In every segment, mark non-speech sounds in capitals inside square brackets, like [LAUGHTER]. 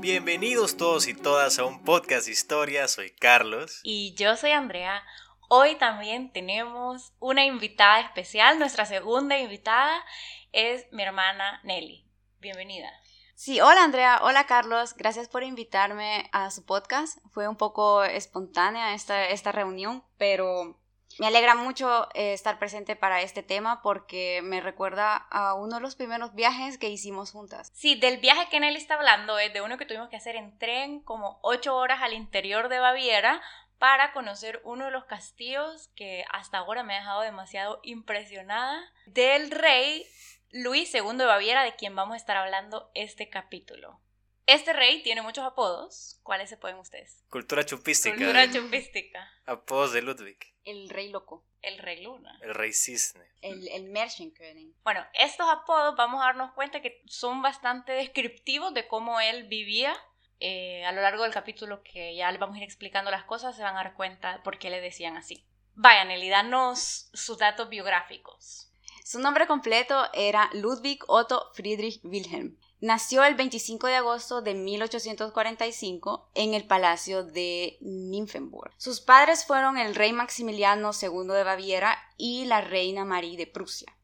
Bienvenidos todos y todas a un podcast de historia. Soy Carlos. Y yo soy Andrea. Hoy también tenemos una invitada especial. Nuestra segunda invitada es mi hermana Nelly. Bienvenida. Sí, hola Andrea, hola Carlos, gracias por invitarme a su podcast. Fue un poco espontánea esta, esta reunión, pero me alegra mucho eh, estar presente para este tema porque me recuerda a uno de los primeros viajes que hicimos juntas. Sí, del viaje que Nelly está hablando es de uno que tuvimos que hacer en tren como ocho horas al interior de Baviera para conocer uno de los castillos que hasta ahora me ha dejado demasiado impresionada del rey Luis II de Baviera, de quien vamos a estar hablando este capítulo. Este rey tiene muchos apodos. ¿Cuáles se pueden ustedes? Cultura chupística. Cultura chupística. Apodos de Ludwig. El rey loco. El rey luna. El rey cisne. El, el Märchenkönig. Bueno, estos apodos vamos a darnos cuenta que son bastante descriptivos de cómo él vivía. Eh, a lo largo del capítulo que ya le vamos a ir explicando las cosas, se van a dar cuenta por qué le decían así. Vayan, Nelly, danos sus datos biográficos. Su nombre completo era Ludwig Otto Friedrich Wilhelm. Nació el 25 de agosto de 1845 en el Palacio de Nymphenburg. Sus padres fueron el rey Maximiliano II de Baviera y la reina Marie de Prusia.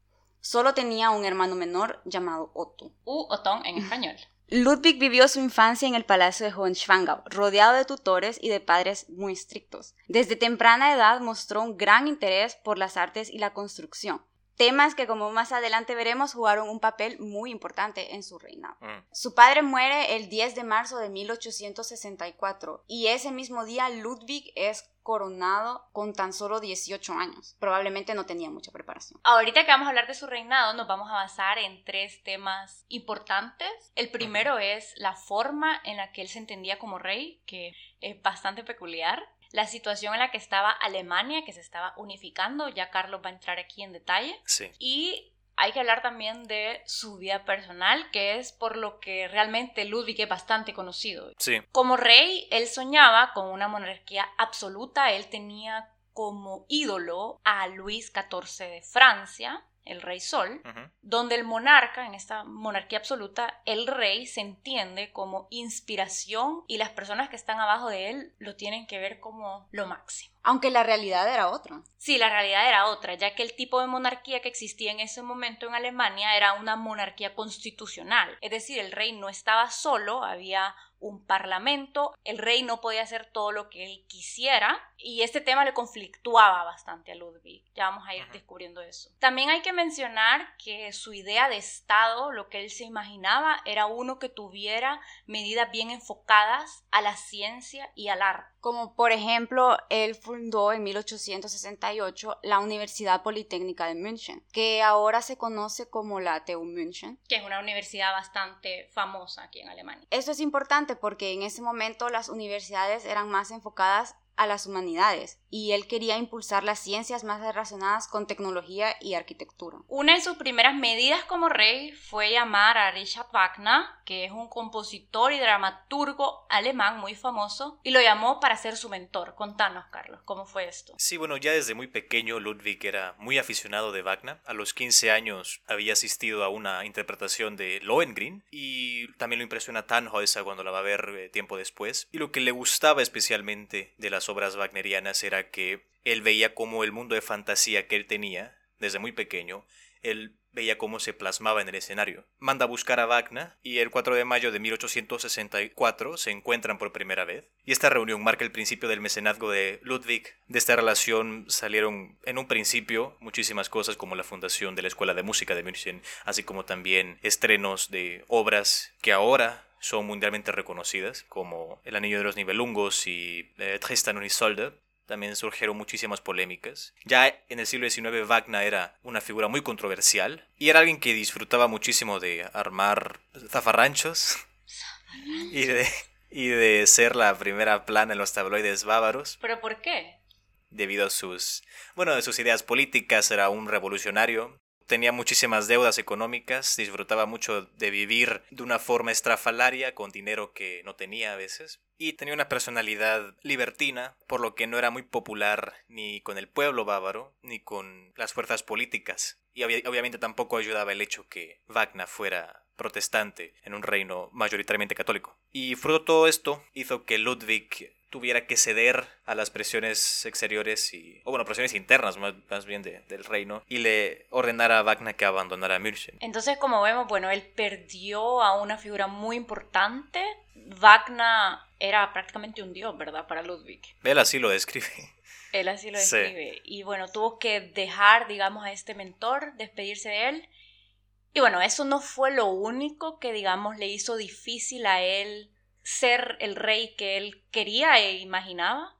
Solo tenía un hermano menor llamado Otto. U Otón en español. [LAUGHS] Ludwig vivió su infancia en el Palacio de Hohenschwangau, rodeado de tutores y de padres muy estrictos. Desde temprana edad mostró un gran interés por las artes y la construcción temas que como más adelante veremos jugaron un papel muy importante en su reinado. Mm. Su padre muere el 10 de marzo de 1864 y ese mismo día Ludwig es coronado con tan solo 18 años. Probablemente no tenía mucha preparación. Ahorita que vamos a hablar de su reinado, nos vamos a basar en tres temas importantes. El primero es la forma en la que él se entendía como rey, que es bastante peculiar la situación en la que estaba Alemania, que se estaba unificando, ya Carlos va a entrar aquí en detalle. Sí. Y hay que hablar también de su vida personal, que es por lo que realmente Ludwig es bastante conocido. Sí. Como rey, él soñaba con una monarquía absoluta, él tenía como ídolo a Luis XIV de Francia, el rey Sol, donde el monarca, en esta monarquía absoluta, el rey se entiende como inspiración y las personas que están abajo de él lo tienen que ver como lo máximo. Aunque la realidad era otra. Sí, la realidad era otra, ya que el tipo de monarquía que existía en ese momento en Alemania era una monarquía constitucional, es decir, el rey no estaba solo, había un parlamento, el rey no podía hacer todo lo que él quisiera y este tema le conflictuaba bastante a Ludwig. Ya vamos a ir descubriendo eso. También hay que mencionar que su idea de Estado, lo que él se imaginaba, era uno que tuviera medidas bien enfocadas a la ciencia y al arte. Como por ejemplo, él fundó en 1868 la Universidad Politécnica de München, que ahora se conoce como la TU München. que es una universidad bastante famosa aquí en Alemania. Esto es importante porque en ese momento las universidades eran más enfocadas a las humanidades y él quería impulsar las ciencias más relacionadas con tecnología y arquitectura. Una de sus primeras medidas como rey fue llamar a Richard Wagner, que es un compositor y dramaturgo alemán muy famoso, y lo llamó para ser su mentor. Contanos, Carlos, ¿cómo fue esto? Sí, bueno, ya desde muy pequeño Ludwig era muy aficionado de Wagner. A los 15 años había asistido a una interpretación de Lohengrin y también lo impresiona Tannhäuser cuando la va a ver eh, tiempo después. Y lo que le gustaba especialmente de las obras wagnerianas era que él veía cómo el mundo de fantasía que él tenía desde muy pequeño, él veía cómo se plasmaba en el escenario. Manda a buscar a Wagner y el 4 de mayo de 1864 se encuentran por primera vez. Y esta reunión marca el principio del mecenazgo de Ludwig. De esta relación salieron en un principio muchísimas cosas como la fundación de la Escuela de Música de München, así como también estrenos de obras que ahora son mundialmente reconocidas, como El Anillo de los Nibelungos y eh, Tristan und Isolde, también surgieron muchísimas polémicas. Ya en el siglo XIX Wagner era una figura muy controversial y era alguien que disfrutaba muchísimo de armar zafarranchos y de, y de ser la primera plana en los tabloides bávaros ¿Pero por qué? debido a sus, bueno, a sus ideas políticas, era un revolucionario tenía muchísimas deudas económicas, disfrutaba mucho de vivir de una forma estrafalaria con dinero que no tenía a veces y tenía una personalidad libertina, por lo que no era muy popular ni con el pueblo bávaro ni con las fuerzas políticas. Y obviamente tampoco ayudaba el hecho que Wagner fuera protestante en un reino mayoritariamente católico. Y fruto de todo esto hizo que Ludwig tuviera que ceder a las presiones exteriores y, o bueno, presiones internas más, bien del reino y le ordenara a Wagner que abandonara München. Entonces, como vemos, bueno, él perdió a una figura muy importante. Wagner era prácticamente un dios, ¿verdad? Para Ludwig. Él así lo describe. Él así lo describe. Y bueno, tuvo que dejar, digamos, a este mentor, despedirse de él. Y bueno, eso no fue lo único que, digamos, le hizo difícil a él ser el rey que él quería e imaginaba.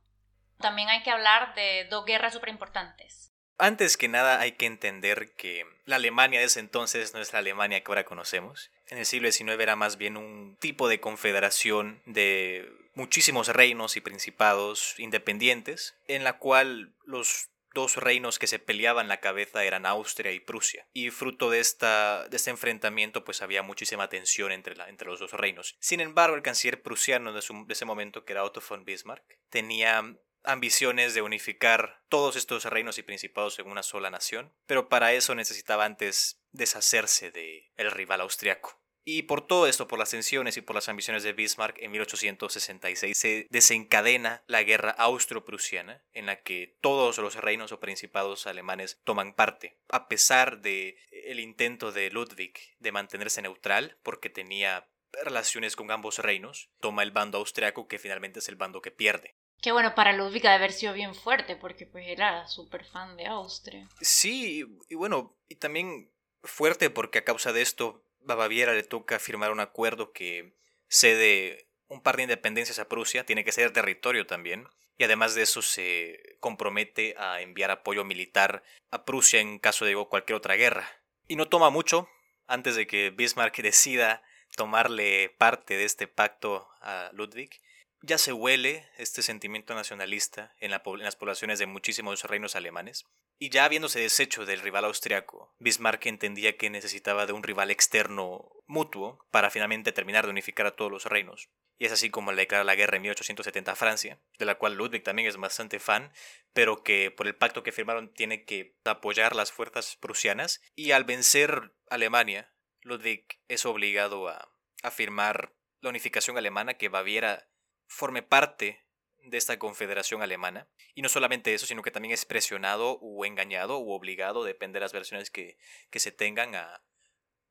También hay que hablar de dos guerras súper importantes. Antes que nada hay que entender que la Alemania de ese entonces no es la Alemania que ahora conocemos. En el siglo XIX era más bien un tipo de confederación de muchísimos reinos y principados independientes, en la cual los dos reinos que se peleaban la cabeza eran Austria y Prusia. Y fruto de, esta, este enfrentamiento pues había muchísima tensión entre, entre los dos reinos. Sin embargo, el canciller prusiano de, de ese momento, que era Otto von Bismarck, tenía ambiciones de unificar todos estos reinos y principados en una sola nación, pero para eso necesitaba antes deshacerse de el rival austriaco. Y por todo esto, por las tensiones y por las ambiciones de Bismarck, en 1866 se desencadena la guerra austro-prusiana, en la que todos los reinos o principados alemanes toman parte, a pesar de el intento de Ludwig de mantenerse neutral, porque tenía relaciones con ambos reinos, toma el bando austriaco, que finalmente es el bando que pierde. Qué bueno, para Ludwig de haber sido bien fuerte, porque pues era súper fan de Austria. Sí, y bueno, y también fuerte porque a causa de esto Baviera le toca firmar un acuerdo que cede un par de independencias a Prusia, tiene que ser territorio también, y además de eso se compromete a enviar apoyo militar a Prusia en caso de cualquier otra guerra. Y no toma mucho antes de que Bismarck decida tomarle parte de este pacto a Ludwig. Ya se huele este sentimiento nacionalista en, las poblaciones de muchísimos reinos alemanes. Y ya habiéndose deshecho del rival austriaco, Bismarck entendía que necesitaba de un rival externo mutuo para finalmente terminar de unificar a todos los reinos. Y es así como le declara la guerra en 1870 a Francia, de la cual Ludwig también es bastante fan, pero que por el pacto que firmaron tiene que apoyar las fuerzas prusianas. Y al vencer Alemania, Ludwig es obligado a, a firmar la unificación alemana que Baviera forme parte de esta confederación alemana. Y no solamente eso, sino que también es presionado o engañado o obligado, depende de las versiones que, que se tengan, a,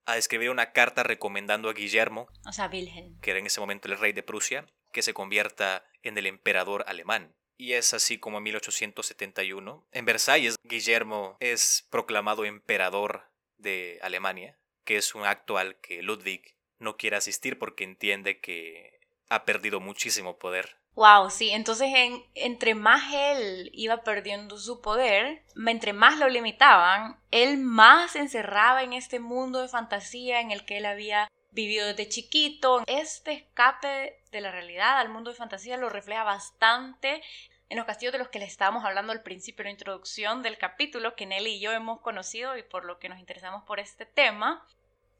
a escribir una carta recomendando a Guillermo, o sea, Wilhelm, que era en ese momento el rey de Prusia, que se convierta en el emperador alemán. Y es así como en 1871, en Versalles, Guillermo es proclamado emperador de Alemania, que es un acto al que Ludwig no quiere asistir porque entiende que ha perdido muchísimo poder Wow, sí, entonces en, entre más él iba perdiendo su poder, entre más lo limitaban, él más se encerraba en este mundo de fantasía en el que él había vivido desde chiquito. Este escape de la realidad al mundo de fantasía lo refleja bastante en los castillos de los que le estábamos hablando al principio en la introducción del capítulo que Nelly y yo hemos conocido y por lo que nos interesamos por este tema.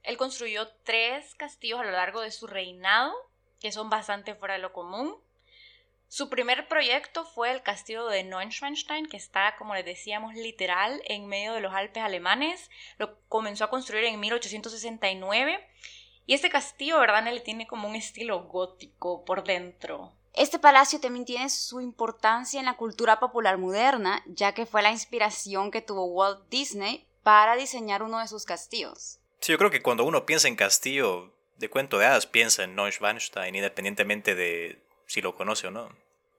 Él construyó tres castillos a lo largo de su reinado, que son bastante fuera de lo común. Su primer proyecto fue el castillo de Neuschwanstein, que está, como les decíamos, literal en medio de los Alpes alemanes. Lo comenzó a construir en 1869. Y este castillo, ¿verdad, le tiene como un estilo gótico por dentro. Este palacio también tiene su importancia en la cultura popular moderna, ya que fue la inspiración que tuvo Walt Disney para diseñar uno de sus castillos. Sí, yo creo que cuando uno piensa en castillo de cuento de hadas, piensa en Neuschwanstein, independientemente de si lo conoce o no.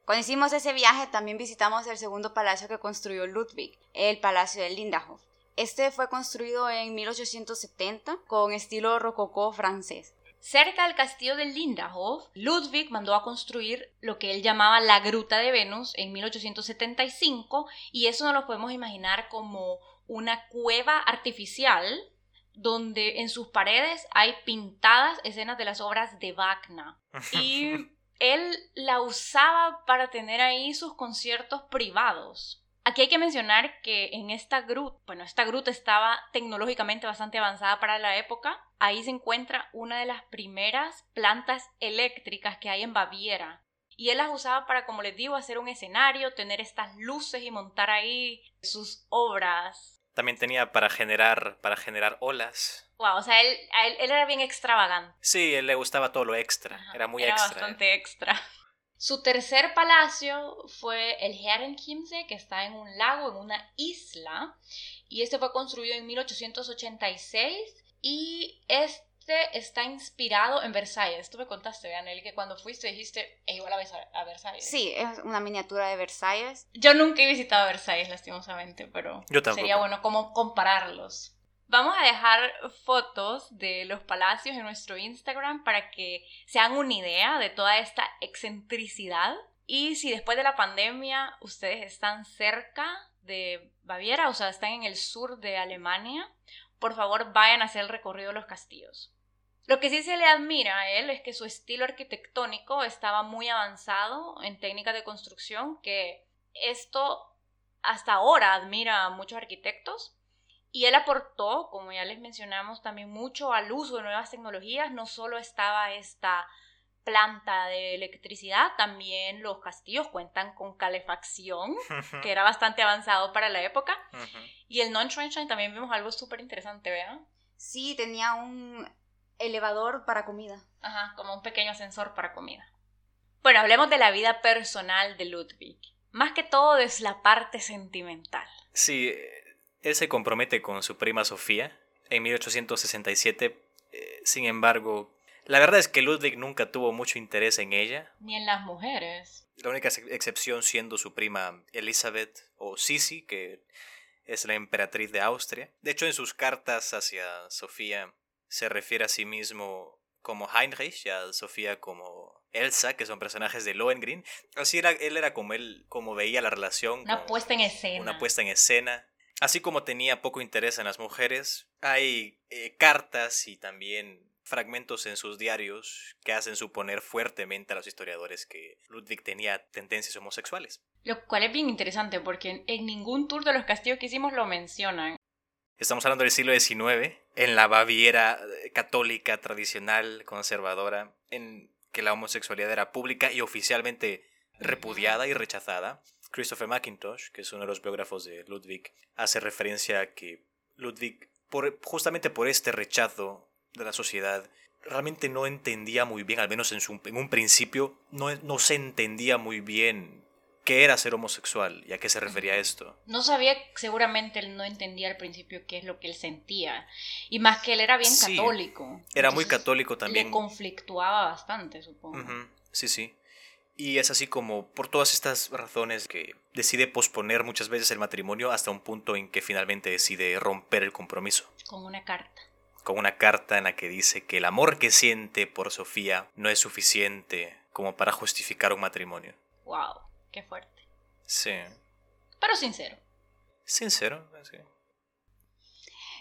Cuando hicimos ese viaje también visitamos el segundo palacio que construyó Ludwig, el Palacio de Lindenhof. Este fue construido en 1870 con estilo rococó francés. Cerca del castillo de Lindenhof, Ludwig mandó a construir lo que él llamaba la Gruta de Venus en 1875 y eso no lo podemos imaginar como una cueva artificial donde en sus paredes hay pintadas escenas de las obras de Wagner. [LAUGHS] Y él la usaba para tener ahí sus conciertos privados. Aquí hay que mencionar que en esta gruta, bueno, esta gruta estaba tecnológicamente bastante avanzada para la época. Ahí se encuentra una de las primeras plantas eléctricas que hay en Baviera. Y él las usaba para, como les digo, hacer un escenario, tener estas luces y montar ahí sus obras. También tenía para generar, para generar olas. Wow, o sea, él, él, era bien extravagante. Sí, él le gustaba todo lo extra. era muy extra. Era bastante extra. Su tercer palacio fue el Herrenchiemsee, que está en un lago, en una isla, y este fue construido en 1886 y este está inspirado en Versalles. Tú me contaste, Anel, que cuando fuiste dijiste, es igual a Versalles. Sí, es una miniatura de Versalles. Yo nunca he visitado Versalles, lastimosamente, pero sería bueno como compararlos. Vamos a dejar fotos de los palacios en nuestro Instagram para que se hagan una idea de toda esta excentricidad. Y si después de la pandemia ustedes están cerca de Baviera, o sea, están en el sur de Alemania, por favor vayan a hacer el recorrido de los castillos. Lo que sí se le admira a él es que su estilo arquitectónico estaba muy avanzado en técnicas de construcción, que esto hasta ahora admira a muchos arquitectos y él aportó, como ya les mencionamos, también mucho al uso de nuevas tecnologías. No solo estaba esta planta de electricidad, también los castillos cuentan con calefacción, [LAUGHS] que era bastante avanzado para la época. Y el non-Schweinstein también vimos algo súper interesante, ¿verdad? Sí, tenía un elevador para comida. Ajá, como un pequeño ascensor para comida. Bueno, hablemos de la vida personal de Ludwig. Más que todo es la parte sentimental. Sí, él se compromete con su prima Sofía en 1867. Eh, sin embargo, la verdad es que Ludwig nunca tuvo mucho interés en ella. Ni en las mujeres. La única excepción siendo su prima Elizabeth o Sisi, que es la emperatriz de Austria. De hecho, en sus cartas hacia Sofía se refiere a sí mismo como Heinrich y a Sofía como Elsa, que son personajes de Lohengrin. Así era, él era como él, como veía la relación. Una puesta en escena. Una puesta en escena. Así como tenía poco interés en las mujeres, hay eh, cartas y también fragmentos en sus diarios que hacen suponer fuertemente a los historiadores que Ludwig tenía tendencias homosexuales. Lo cual es bien interesante porque en ningún tour de los castillos que hicimos lo mencionan. Estamos hablando del siglo XIX, en la Baviera eh, católica, tradicional, conservadora, en que la homosexualidad era pública y oficialmente repudiada y rechazada. Christopher McIntosh, que es uno de los biógrafos de Ludwig, hace referencia a que Ludwig, por, justamente por este rechazo de la sociedad, realmente no entendía muy bien, al menos en, su, en un principio, no, no se entendía muy bien qué era ser homosexual y a qué se refería esto. No sabía, seguramente él no entendía al principio qué es lo que él sentía. Y más que él era bien católico. Era muy católico también. Le conflictuaba bastante, supongo. Sí, sí. Y es así como por todas estas razones que decide posponer muchas veces el matrimonio hasta un punto en que finalmente decide romper el compromiso. Con una carta. Con una carta en la que dice que el amor que siente por Sofía no es suficiente como para justificar un matrimonio. ¡Wow! ¡Qué fuerte! Sí. Pero sincero. Sincero, sí.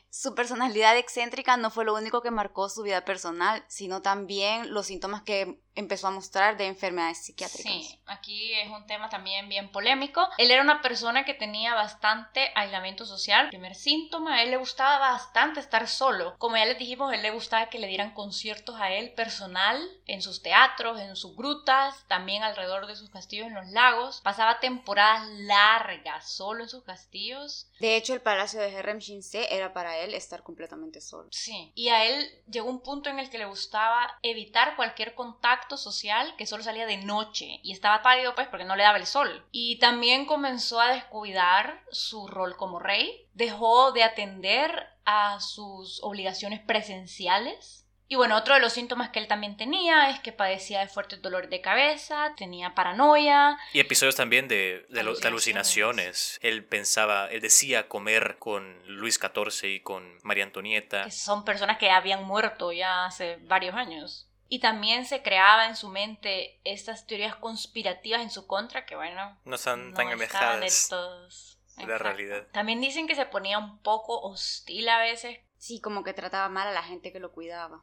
Su personalidad excéntrica no fue lo único que marcó su vida personal, sino también los síntomas que empezó a mostrar de enfermedades psiquiátricas. Sí, aquí es un tema también bien polémico. Él era una persona que tenía bastante aislamiento social. primer síntoma, a él le gustaba bastante estar solo. Como ya les dijimos, a él le gustaba que le dieran conciertos a él personal en sus teatros, en sus grutas, también alrededor de sus castillos en los lagos. Pasaba temporadas largas solo en sus castillos. De hecho, el palacio de Herrenchiemsee era para él estar completamente solo. Sí, y a él llegó un punto en el que le gustaba evitar cualquier contacto social que solo salía de noche y estaba pálido pues porque no le daba el sol. Y también comenzó a descuidar su rol como rey, dejó de atender a sus obligaciones presenciales y bueno, otro de los síntomas que él también tenía es que padecía de fuertes dolores de cabeza, tenía paranoia. Y episodios también de, de, alucinaciones. Él pensaba, él decía comer con Luis XIV y con María Antonieta. Que son personas que habían muerto ya hace varios años. Y también se creaba en su mente estas teorías conspirativas en su contra que, bueno, no son tan alejadas de la realidad. También dicen que se ponía un poco hostil a veces. Sí, como que trataba mal a la gente que lo cuidaba.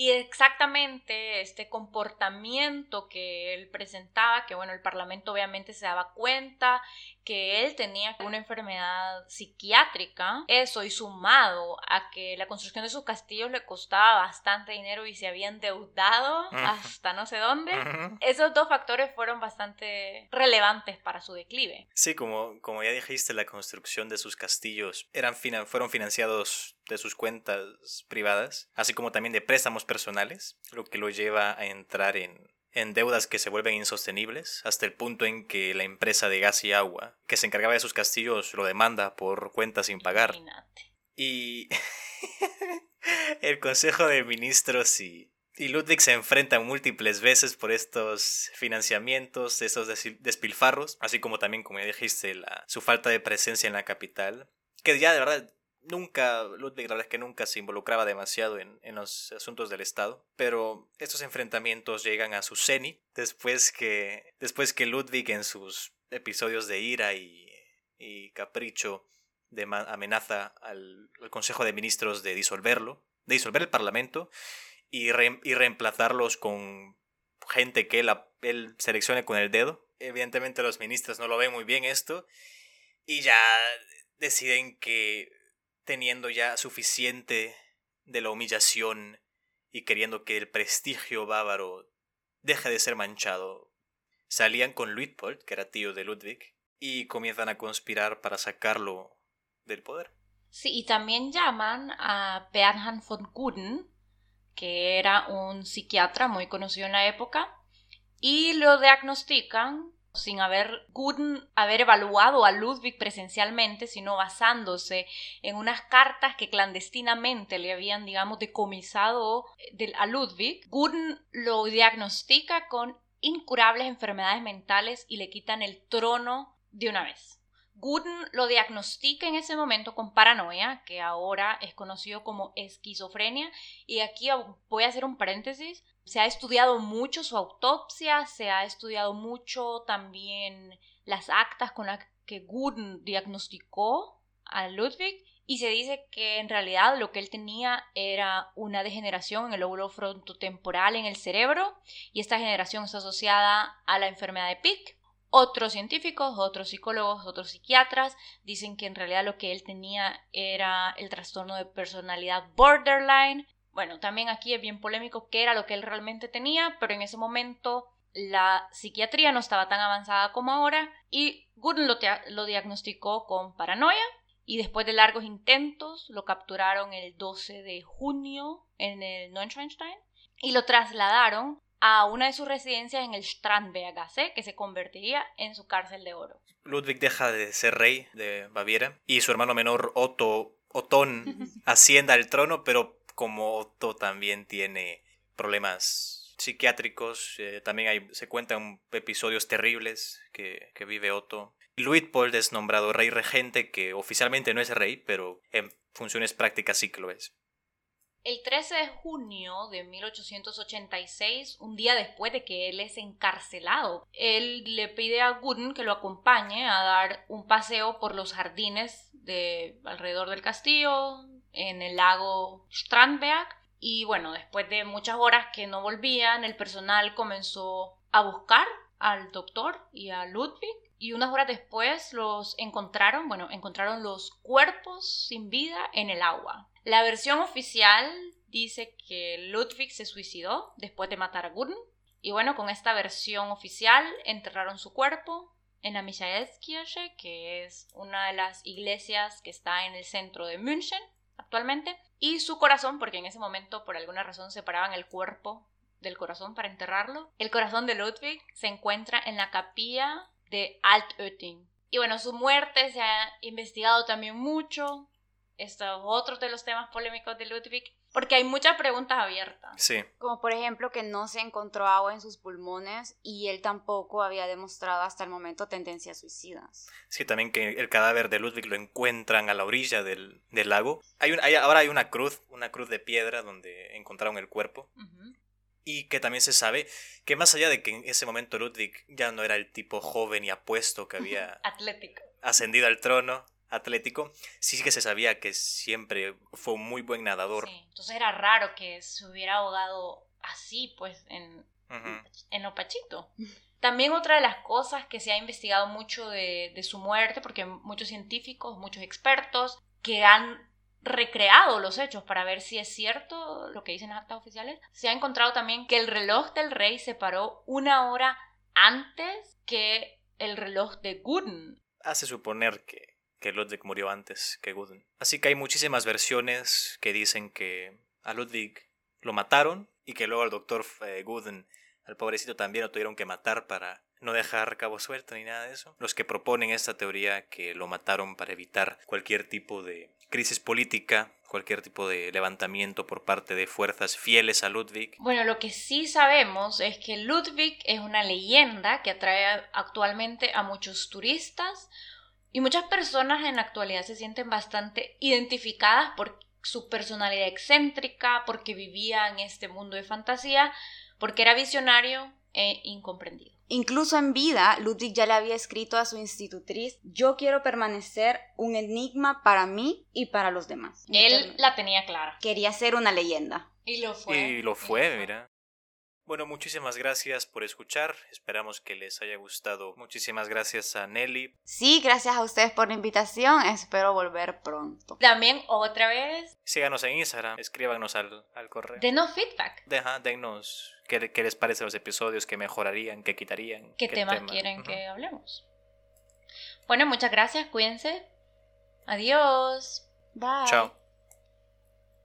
Y exactamente este comportamiento que él presentaba, que bueno, el Parlamento obviamente se daba cuenta que él tenía una enfermedad psiquiátrica, eso y sumado a que la construcción de sus castillos le costaba bastante dinero y se había endeudado hasta no sé dónde, esos dos factores fueron bastante relevantes para su declive. Sí, como, como ya dijiste, la construcción de sus castillos eran, fueron financiados de sus cuentas privadas, así como también de préstamos personales, lo que lo lleva a entrar en, en deudas que se vuelven insostenibles, hasta el punto en que la empresa de gas y agua, que se encargaba de sus castillos, lo demanda por cuentas sin pagar. Y [LAUGHS] el Consejo de Ministros y, y Ludwig se enfrentan múltiples veces por estos financiamientos, esos despilfarros, así como también, como ya dijiste, la, su falta de presencia en la capital, que ya de verdad nunca, Ludwig la verdad es que nunca se involucraba demasiado en, en, los asuntos del Estado, pero estos enfrentamientos llegan a su cenit después que, después que Ludwig en sus episodios de ira y, y capricho de amenaza al, Consejo de Ministros de disolverlo, de disolver el Parlamento y, y reemplazarlos con gente que él, él seleccione con el dedo. Evidentemente los ministros no lo ven muy bien esto y ya deciden que teniendo ya suficiente de la humillación y queriendo que el prestigio bávaro deje de ser manchado, salían con Luitpold, que era tío de Ludwig, y comienzan a conspirar para sacarlo del poder. Sí, y también llaman a Bernhard von Guden, que era un psiquiatra muy conocido en la época, y lo diagnostican sin haber Guden haber evaluado a Ludwig presencialmente, sino basándose en unas cartas que clandestinamente le habían, digamos, decomisado eh, a Ludwig, Guden lo diagnostica con incurables enfermedades mentales y le quitan el trono de una vez. Guden lo diagnostica en ese momento con paranoia, que ahora es conocido como esquizofrenia, y aquí voy a hacer un paréntesis, se ha estudiado mucho su autopsia, se ha estudiado mucho también las actas con las que Guden diagnosticó a Ludwig y se dice que en realidad lo que él tenía era una degeneración en el lóbulo frontotemporal en el cerebro y esta degeneración está asociada a la enfermedad de Pick. Otros científicos, otros psicólogos, otros psiquiatras dicen que en realidad lo que él tenía era el trastorno de personalidad borderline bueno, también aquí es bien polémico qué era lo que él realmente tenía, pero en ese momento la psiquiatría no estaba tan avanzada como ahora y Guden lo, diagnosticó con paranoia y después de largos intentos lo capturaron el 12 de junio en el Neuschwanstein y lo trasladaron a una de sus residencias en el Strandbergasse, que se convertiría en su cárcel de oro. Ludwig deja de ser rey de Baviera y su hermano menor Otto Otón [LAUGHS] ascienda al trono, pero como Otto también tiene problemas psiquiátricos, eh, también hay, se cuentan episodios terribles que, vive Otto. Luitpold es nombrado rey regente, que oficialmente no es rey, pero en funciones prácticas sí que lo es. El 13 de junio de 1886, un día después de que él es encarcelado, él le pide a Guden que lo acompañe a dar un paseo por los jardines de alrededor del castillo, en el lago Strandberg. Y bueno, después de muchas horas que no volvían, el personal comenzó a buscar al doctor y a Ludwig. Y unas horas después los encontraron, bueno, encontraron los cuerpos sin vida en el agua. La versión oficial dice que Ludwig se suicidó después de matar a Gurn. Y bueno, con esta versión oficial enterraron su cuerpo en la Michaelskirche, que es una de las iglesias que está en el centro de München actualmente, y su corazón, porque en ese momento por alguna razón separaban el cuerpo del corazón para enterrarlo. El corazón de Ludwig se encuentra en la capilla de Altötting. Y bueno, su muerte se ha investigado también mucho. Esto es otro de los temas polémicos de Ludwig. Porque hay muchas preguntas abiertas. Sí. Como por ejemplo que no se encontró agua en sus pulmones y él tampoco había demostrado hasta el momento tendencias suicidas. Sí, también que el cadáver de Ludwig lo encuentran a la orilla del, lago. Hay, un, ahora hay una cruz, una cruz de piedra donde encontraron el cuerpo. Y que también se sabe que más allá de que en ese momento Ludwig ya no era el tipo joven y apuesto que había [LAUGHS] Atlético. ascendido al trono, atlético, sí que se sabía que siempre fue un muy buen nadador. Sí, entonces era raro que se hubiera ahogado así, pues, en, Ujú. en lo pachito. También otra de las cosas que se ha investigado mucho de, de su muerte, porque muchos científicos, muchos expertos que han recreado los hechos para ver si es cierto lo que dicen las actas oficiales, se ha encontrado también que el reloj del rey se paró una hora antes que el reloj de Guden. Hace suponer que, que Ludwig murió antes que Gudrun. Así que hay muchísimas versiones que dicen que a Ludwig lo mataron y que luego al doctor eh, Gudrun, al pobrecito también lo tuvieron que matar para no dejar cabo suelto ni nada de eso. Los que proponen esta teoría que lo mataron para evitar cualquier tipo de crisis política, cualquier tipo de levantamiento por parte de fuerzas fieles a Ludwig. Bueno, lo que sí sabemos es que Ludwig es una leyenda que atrae actualmente a muchos turistas y muchas personas en la actualidad se sienten bastante identificadas por su personalidad excéntrica, porque vivía en este mundo de fantasía, porque era visionario e incomprendido. Incluso en vida, Ludwig ya le había escrito a su institutriz, yo quiero permanecer un enigma para mí y para los demás. Él la tenía clara. Quería ser una leyenda. Y lo fue. Y lo fue, mira. Bueno, muchísimas gracias por escuchar. Esperamos que les haya gustado. Muchísimas gracias a Nelly. Sí, gracias a ustedes por la invitación. Espero volver pronto. También otra vez, Síganos en Instagram, escríbanos al, al correo. denos feedback. Deja, dennos qué, qué les parecen los episodios, qué mejorarían, qué quitarían. ¿Qué, temas tema. quieren que hablemos? Bueno, muchas gracias, cuídense. Adiós. Bye. Chao.